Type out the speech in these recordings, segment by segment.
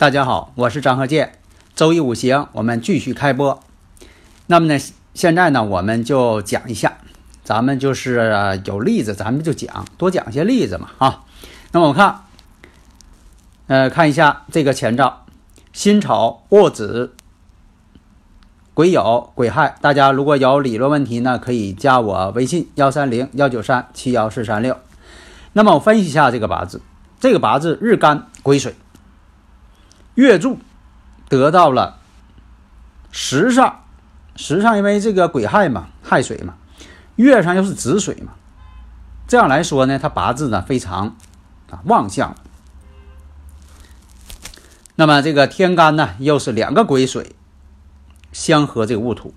大家好，我是张鹤剑。周易五行，我们继续开播。那么呢，现在呢，我们就讲一下，咱们就是有例子，咱们就讲，多讲一些例子嘛，啊。那么我看，呃，看一下这个前兆：辛丑、戊子、癸酉、癸亥。大家如果有理论问题呢，可以加我微信：幺三零幺九三七幺四三六。那么我分析一下这个八字，这个八字日干癸水。月柱得到了时上，时上因为这个癸亥嘛，亥水嘛，月上又是子水嘛，这样来说呢，他八字呢非常啊旺相。那么这个天干呢又是两个癸水相合这个戊土，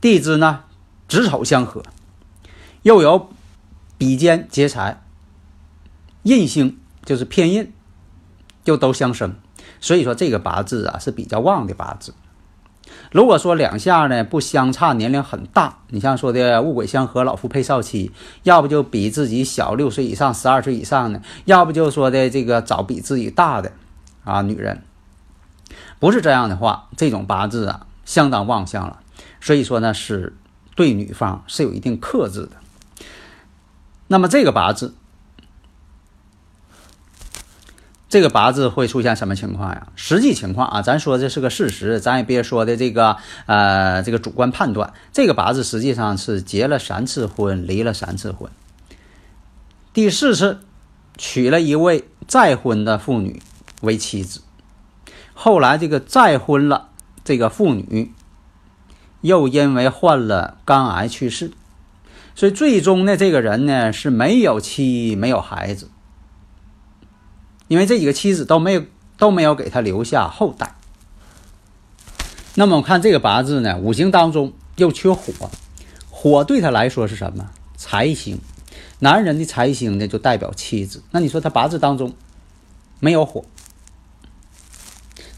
地支呢子丑相合，又有比肩劫财，印星就是偏印，又都相生。所以说这个八字啊是比较旺的八字。如果说两下呢不相差年龄很大，你像说的戊癸相合，老夫配少妻，要不就比自己小六岁以上、十二岁以上的，要不就说的这个找比自己大的啊女人，不是这样的话，这种八字啊相当旺相了。所以说呢是对女方是有一定克制的。那么这个八字。这个八字会出现什么情况呀？实际情况啊，咱说这是个事实，咱也别说的这个呃这个主观判断。这个八字实际上是结了三次婚，离了三次婚，第四次娶了一位再婚的妇女为妻子，后来这个再婚了这个妇女又因为患了肝癌去世，所以最终呢，这个人呢是没有妻没有孩子。因为这几个妻子都没有都没有给他留下后代。那么我看这个八字呢，五行当中又缺火，火对他来说是什么？财星。男人的财星呢，就代表妻子。那你说他八字当中没有火，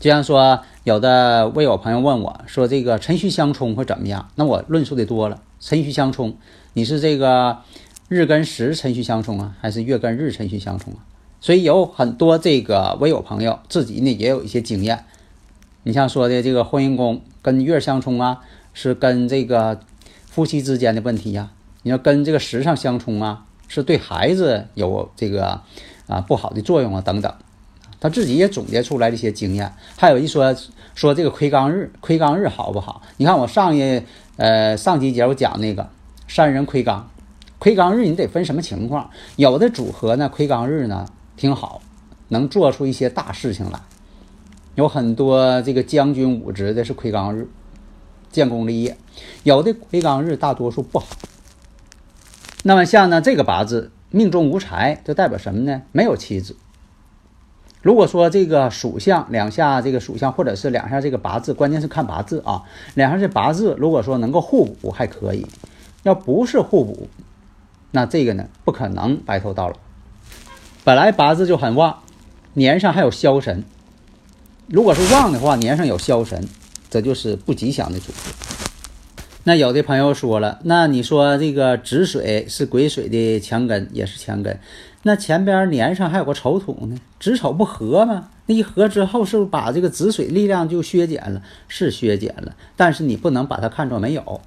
就像说有的微友朋友问我说，这个辰戌相冲会怎么样？那我论述的多了，辰戌相冲，你是这个日跟时辰戌相冲啊，还是月跟日辰戌相冲啊？所以有很多这个微友朋友自己呢也有一些经验，你像说的这个婚姻宫跟月相冲啊，是跟这个夫妻之间的问题呀。你要跟这个时上相冲啊，是对孩子有这个啊不好的作用啊等等。他自己也总结出来这些经验。还有一说说这个亏刚日，亏刚日好不好？你看我上一呃上集节我讲那个三人亏刚，亏刚日你得分什么情况，有的组合呢，亏刚日呢挺好，能做出一些大事情来。有很多这个将军武职的是魁罡日，建功立业；有的魁罡日大多数不好。那么像呢这个八字命中无财，就代表什么呢？没有妻子。如果说这个属相两下这个属相，或者是两下这个八字，关键是看八字啊。两下这八字如果说能够互补还可以，要不是互补。那这个呢，不可能白头到老。本来八字就很旺，年上还有枭神。如果是旺的话，年上有枭神，这就是不吉祥的组合。那有的朋友说了，那你说这个子水是癸水的强根，也是强根，那前边年上还有个丑土呢，子丑不合吗？那一合之后，是不是把这个子水力量就削减了？是削减了，但是你不能把它看作没有。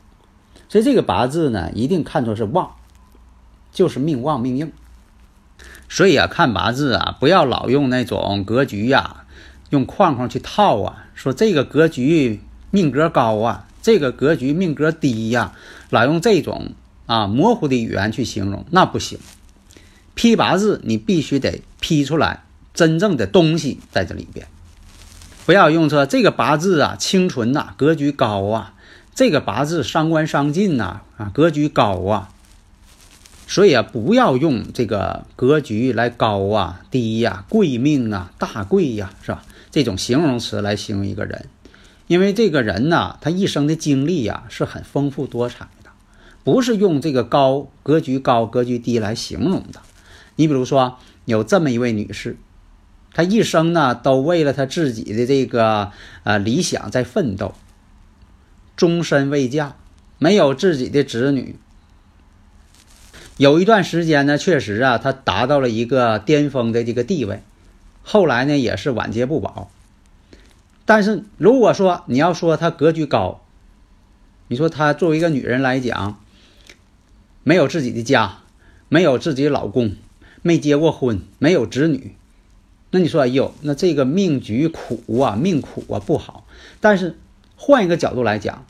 所以这个八字呢，一定看作是旺。就是命旺命硬，所以啊，看八字啊，不要老用那种格局呀，用框框去套啊。说这个格局命格高啊，这个格局命格低呀，老用这种啊模糊的语言去形容，那不行。批八字你必须得批出来真正的东西在这里边，不要用说这个八字啊清纯呐，格局高啊，这个八字伤官伤尽呐，啊格局高啊。所以啊，不要用这个格局来高啊、低呀、贵命啊、大贵呀，是吧？这种形容词来形容一个人，因为这个人呢，他一生的经历呀是很丰富多彩的，不是用这个高格局高、格局低来形容的。你比如说，有这么一位女士，她一生呢都为了她自己的这个呃理想在奋斗，终身未嫁，没有自己的子女。有一段时间呢，确实啊，他达到了一个巅峰的这个地位，后来呢也是晚节不保。但是如果说你要说他格局高，你说他作为一个女人来讲，没有自己的家，没有自己老公，没结过婚，没有子女，那你说哎呦，那这个命局苦啊，命苦啊，不好。但是换一个角度来讲。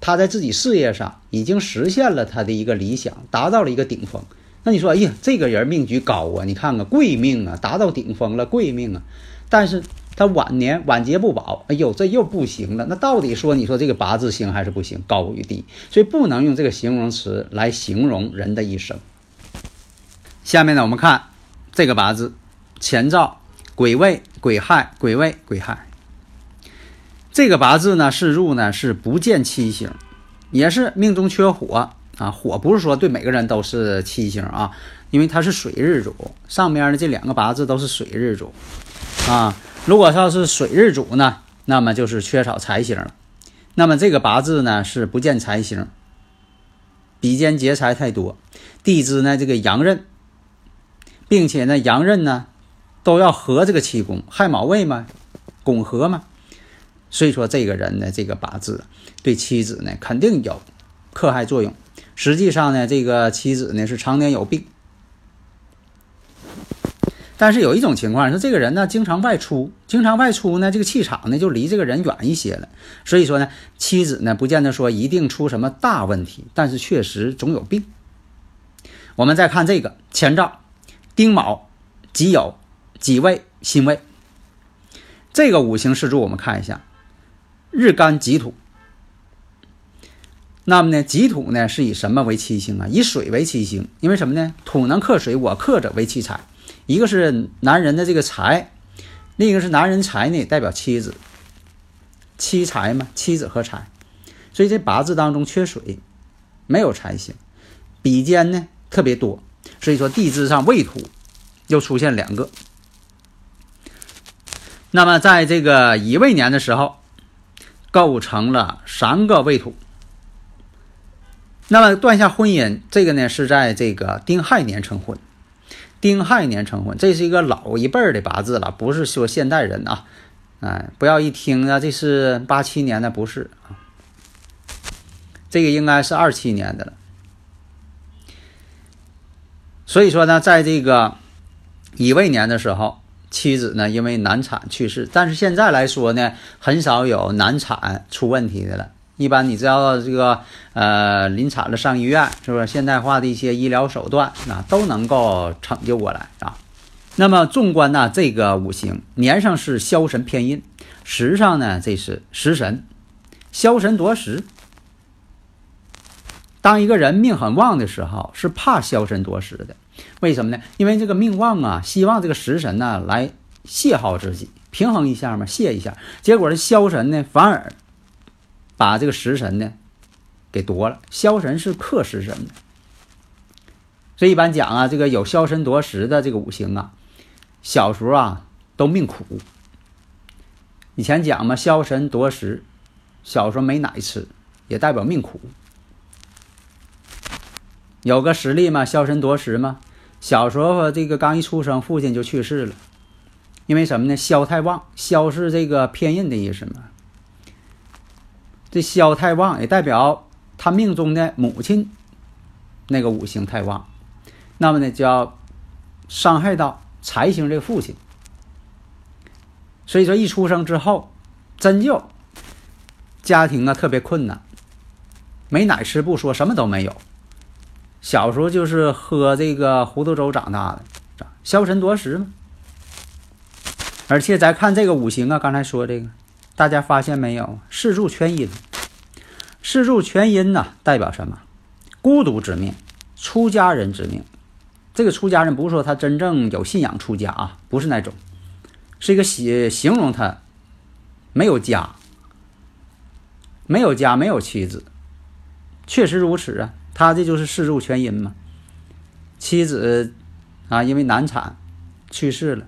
他在自己事业上已经实现了他的一个理想，达到了一个顶峰。那你说，哎呀，这个人命局高啊！你看看贵命啊，达到顶峰了，贵命啊。但是他晚年晚节不保，哎呦，这又不行了。那到底说，你说这个八字行还是不行？高与低，所以不能用这个形容词来形容人的一生。下面呢，我们看这个八字，前兆癸未、癸亥、癸未、癸亥。这个八字呢，是入呢是不见七星，也是命中缺火啊。火不是说对每个人都是七星啊，因为它是水日主，上面的这两个八字都是水日主啊。如果要是水日主呢，那么就是缺少财星了。那么这个八字呢是不见财星，比肩劫财太多，地支呢这个阳刃，并且呢阳刃呢都要合这个七宫亥卯未嘛，拱合嘛。所以说，这个人呢，这个八字对妻子呢，肯定有克害作用。实际上呢，这个妻子呢是常年有病。但是有一种情况是，这个人呢经常外出，经常外出呢，这个气场呢就离这个人远一些了。所以说呢，妻子呢不见得说一定出什么大问题，但是确实总有病。我们再看这个前兆：丁卯、己酉、己未、辛未。这个五行四柱，我们看一下。日干己土，那么呢，己土呢是以什么为七星啊？以水为七星，因为什么呢？土能克水，我克者为七财。一个是男人的这个财，另一个是男人财呢，代表妻子，妻财嘛，妻子和财。所以这八字当中缺水，没有财星，比肩呢特别多。所以说地支上未土又出现两个。那么在这个乙未年的时候。构成了三个未土，那么断下婚姻，这个呢是在这个丁亥年成婚，丁亥年成婚，这是一个老一辈的八字了，不是说现代人啊，哎，不要一听啊，这是八七年的，不是，这个应该是二七年的了，所以说呢，在这个乙未年的时候。妻子呢，因为难产去世，但是现在来说呢，很少有难产出问题的了，一般你知道这个呃临产了上医院，是不是现代化的一些医疗手段啊都能够抢救过来啊？那么纵观呢这个五行，年上是枭神偏印，时上呢这是食神，枭神夺食。当一个人命很旺的时候，是怕枭神夺食的，为什么呢？因为这个命旺啊，希望这个食神呢来泄耗自己，平衡一下嘛，泄一下。结果这枭神呢，反而把这个食神呢给夺了。枭神是克食神的，所以一般讲啊，这个有枭神夺食的这个五行啊，小时候啊都命苦。以前讲嘛，枭神夺食，小时候没奶吃，也代表命苦。有个实例嘛，枭神夺食嘛。小时候这个刚一出生，父亲就去世了，因为什么呢？枭太旺，枭是这个偏印的意思嘛。这枭太旺也代表他命中的母亲那个五行太旺，那么呢就要伤害到财星这个父亲。所以说一出生之后，真就家庭啊特别困难，没奶吃不说，什么都没有。小时候就是喝这个糊涂粥长大的，消沉夺食嘛。而且咱看这个五行啊，刚才说这个，大家发现没有？四柱全阴，四柱全阴呢，代表什么？孤独之命，出家人之命。这个出家人不是说他真正有信仰出家啊，不是那种，是一个形形容他没有家，没有家，没有妻子，确实如此啊。他这就是四柱全阴嘛，妻子啊因为难产去世了，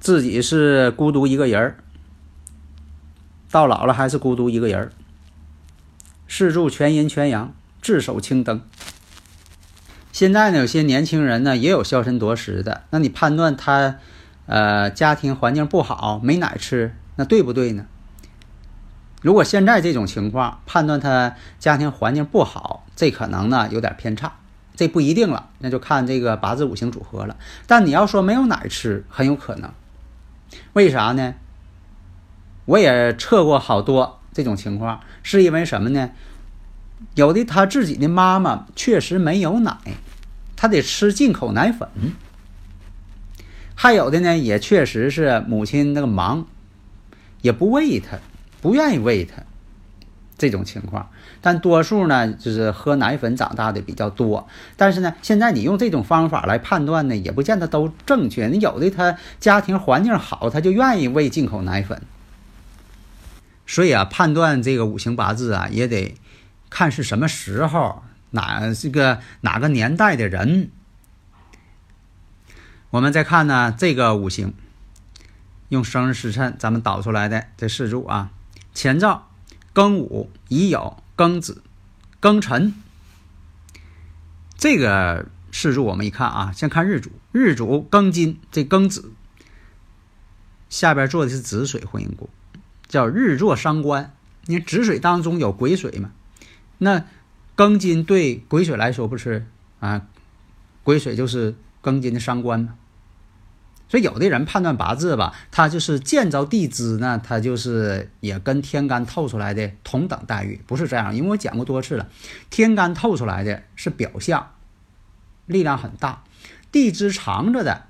自己是孤独一个人儿，到老了还是孤独一个人儿。四柱全阴全阳，自守青灯。现在呢，有些年轻人呢也有消沉夺食的，那你判断他呃家庭环境不好，没奶吃，那对不对呢？如果现在这种情况判断他家庭环境不好，这可能呢有点偏差，这不一定了，那就看这个八字五行组合了。但你要说没有奶吃，很有可能，为啥呢？我也测过好多这种情况，是因为什么呢？有的他自己的妈妈确实没有奶，他得吃进口奶粉；还有的呢，也确实是母亲那个忙，也不喂他。不愿意喂他，这种情况，但多数呢就是喝奶粉长大的比较多。但是呢，现在你用这种方法来判断呢，也不见得都正确。你有的他家庭环境好，他就愿意喂进口奶粉。所以啊，判断这个五行八字啊，也得看是什么时候，哪这个哪个年代的人。我们再看呢，这个五行用生日时辰咱们导出来的这四柱啊。前兆：庚午、乙酉、庚子、庚辰。这个四柱我们一看啊，先看日主，日主庚金，这庚子下边做的是子水婚姻宫，叫日坐伤官。你看子水当中有癸水嘛？那庚金对癸水来说不是啊？癸水就是庚金的伤官嘛。所以有的人判断八字吧，他就是见着地支呢，他就是也跟天干透出来的同等待遇，不是这样。因为我讲过多次了，天干透出来的是表象，力量很大；地支藏着的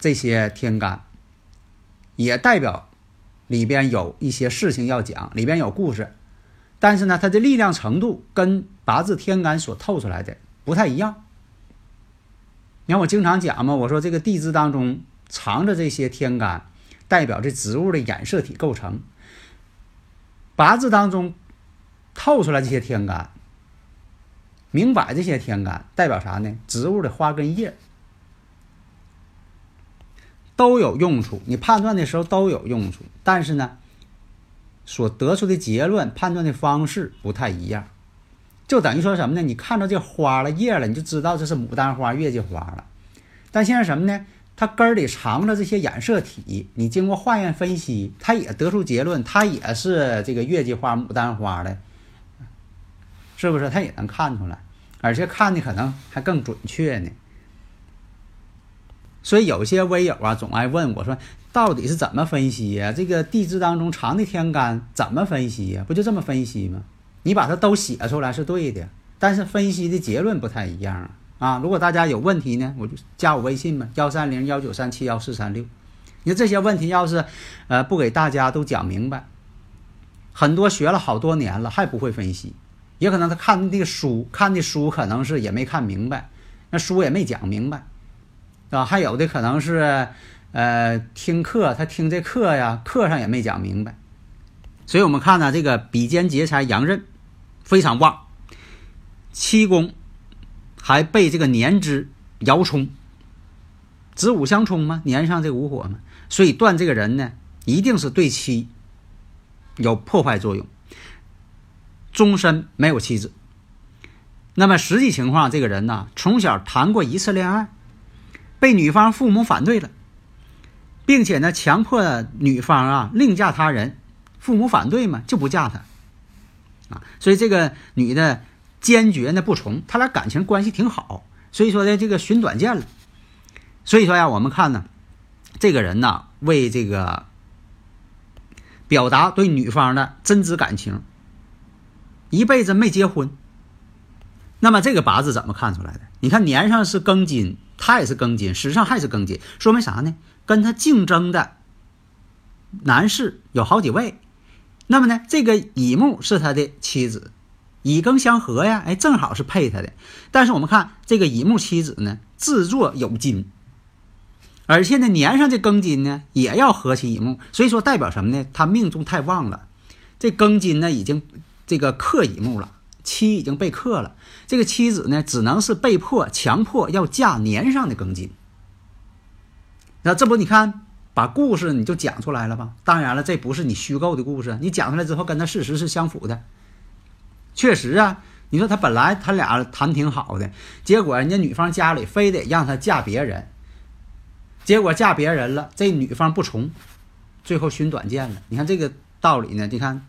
这些天干，也代表里边有一些事情要讲，里边有故事。但是呢，它的力量程度跟八字天干所透出来的不太一样。你看我经常讲嘛，我说这个地支当中藏着这些天干，代表这植物的染色体构成。八字当中透出来这些天干，明摆这些天干代表啥呢？植物的花根叶都有用处，你判断的时候都有用处，但是呢，所得出的结论、判断的方式不太一样。就等于说什么呢？你看到这花了叶了，你就知道这是牡丹花、月季花了。但现在什么呢？它根儿里藏着这些染色体，你经过化验分析，它也得出结论，它也是这个月季花、牡丹花的，是不是？它也能看出来，而且看的可能还更准确呢。所以有些微友啊，总爱问我说：“到底是怎么分析呀？这个地支当中藏的天干怎么分析呀？不就这么分析吗？你把它都写出来是对的，但是分析的结论不太一样啊。啊，如果大家有问题呢，我就加我微信嘛，幺三零幺九三七幺四三六。你这些问题要是，呃，不给大家都讲明白，很多学了好多年了还不会分析，也可能他看的书看的书可能是也没看明白，那书也没讲明白，啊，还有的可能是，呃，听课他听这课呀，课上也没讲明白，所以我们看呢，这个比肩劫财杨刃非常旺，七宫。还被这个年支爻冲，子午相冲嘛，年上这个午火嘛，所以断这个人呢，一定是对妻有破坏作用，终身没有妻子。那么实际情况，这个人呢，从小谈过一次恋爱，被女方父母反对了，并且呢，强迫女方啊另嫁他人，父母反对嘛，就不嫁他，所以这个女的。坚决呢不从，他俩感情关系挺好，所以说呢这个寻短见了。所以说呀，我们看呢，这个人呢为这个表达对女方的真挚感情，一辈子没结婚。那么这个八字怎么看出来的？你看年上是庚金，他也是庚金，时上还是庚金，说明啥呢？跟他竞争的男士有好几位。那么呢，这个乙木是他的妻子。乙庚相合呀，哎，正好是配他的。但是我们看这个乙木妻子呢，自作有金，而且呢年上这庚金呢也要合其乙木，所以说代表什么呢？他命中太旺了，这庚金呢已经这个克乙木了，妻已经被克了，这个妻子呢只能是被迫强迫要嫁年上的庚金。那这不你看把故事你就讲出来了吧？当然了，这不是你虚构的故事，你讲出来之后跟他事实是相符的。确实啊，你说他本来他俩谈挺好的，结果人家女方家里非得让他嫁别人，结果嫁别人了，这女方不从，最后寻短见了。你看这个道理呢？你看，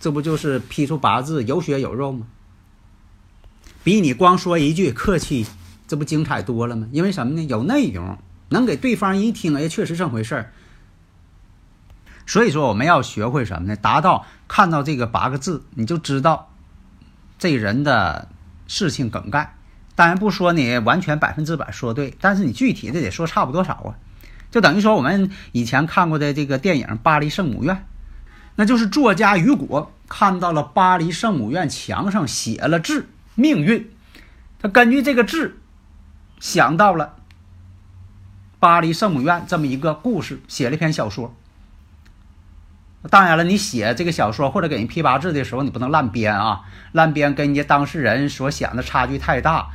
这不就是批出八字有血有肉吗？比你光说一句客气，这不精彩多了吗？因为什么呢？有内容，能给对方一听，哎，确实这么回事儿。所以说，我们要学会什么呢？达到看到这个八个字，你就知道。这人的事情梗概，当然不说你完全百分之百说对，但是你具体的得说差不多少啊？就等于说我们以前看过的这个电影《巴黎圣母院》，那就是作家雨果看到了巴黎圣母院墙上写了字“命运”，他根据这个字想到了巴黎圣母院这么一个故事，写了一篇小说。当然了，你写这个小说或者给人批八字的时候，你不能乱编啊！乱编跟人家当事人所想的差距太大，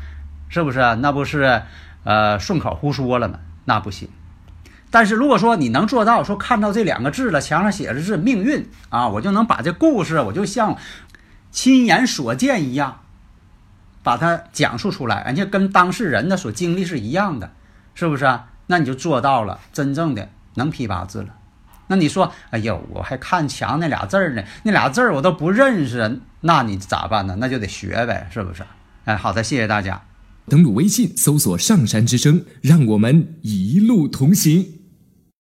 是不是？那不是呃顺口胡说了吗？那不行。但是如果说你能做到，说看到这两个字了，墙上写的是命运啊，我就能把这故事，我就像亲眼所见一样，把它讲述出来，而且跟当事人的所经历是一样的，是不是？那你就做到了真正的能批八字了。那你说，哎呦，我还看墙那俩字儿呢，那俩字儿我都不认识，那你咋办呢？那就得学呗，是不是？哎，好的，谢谢大家。登录微信，搜索“上山之声”，让我们一路同行。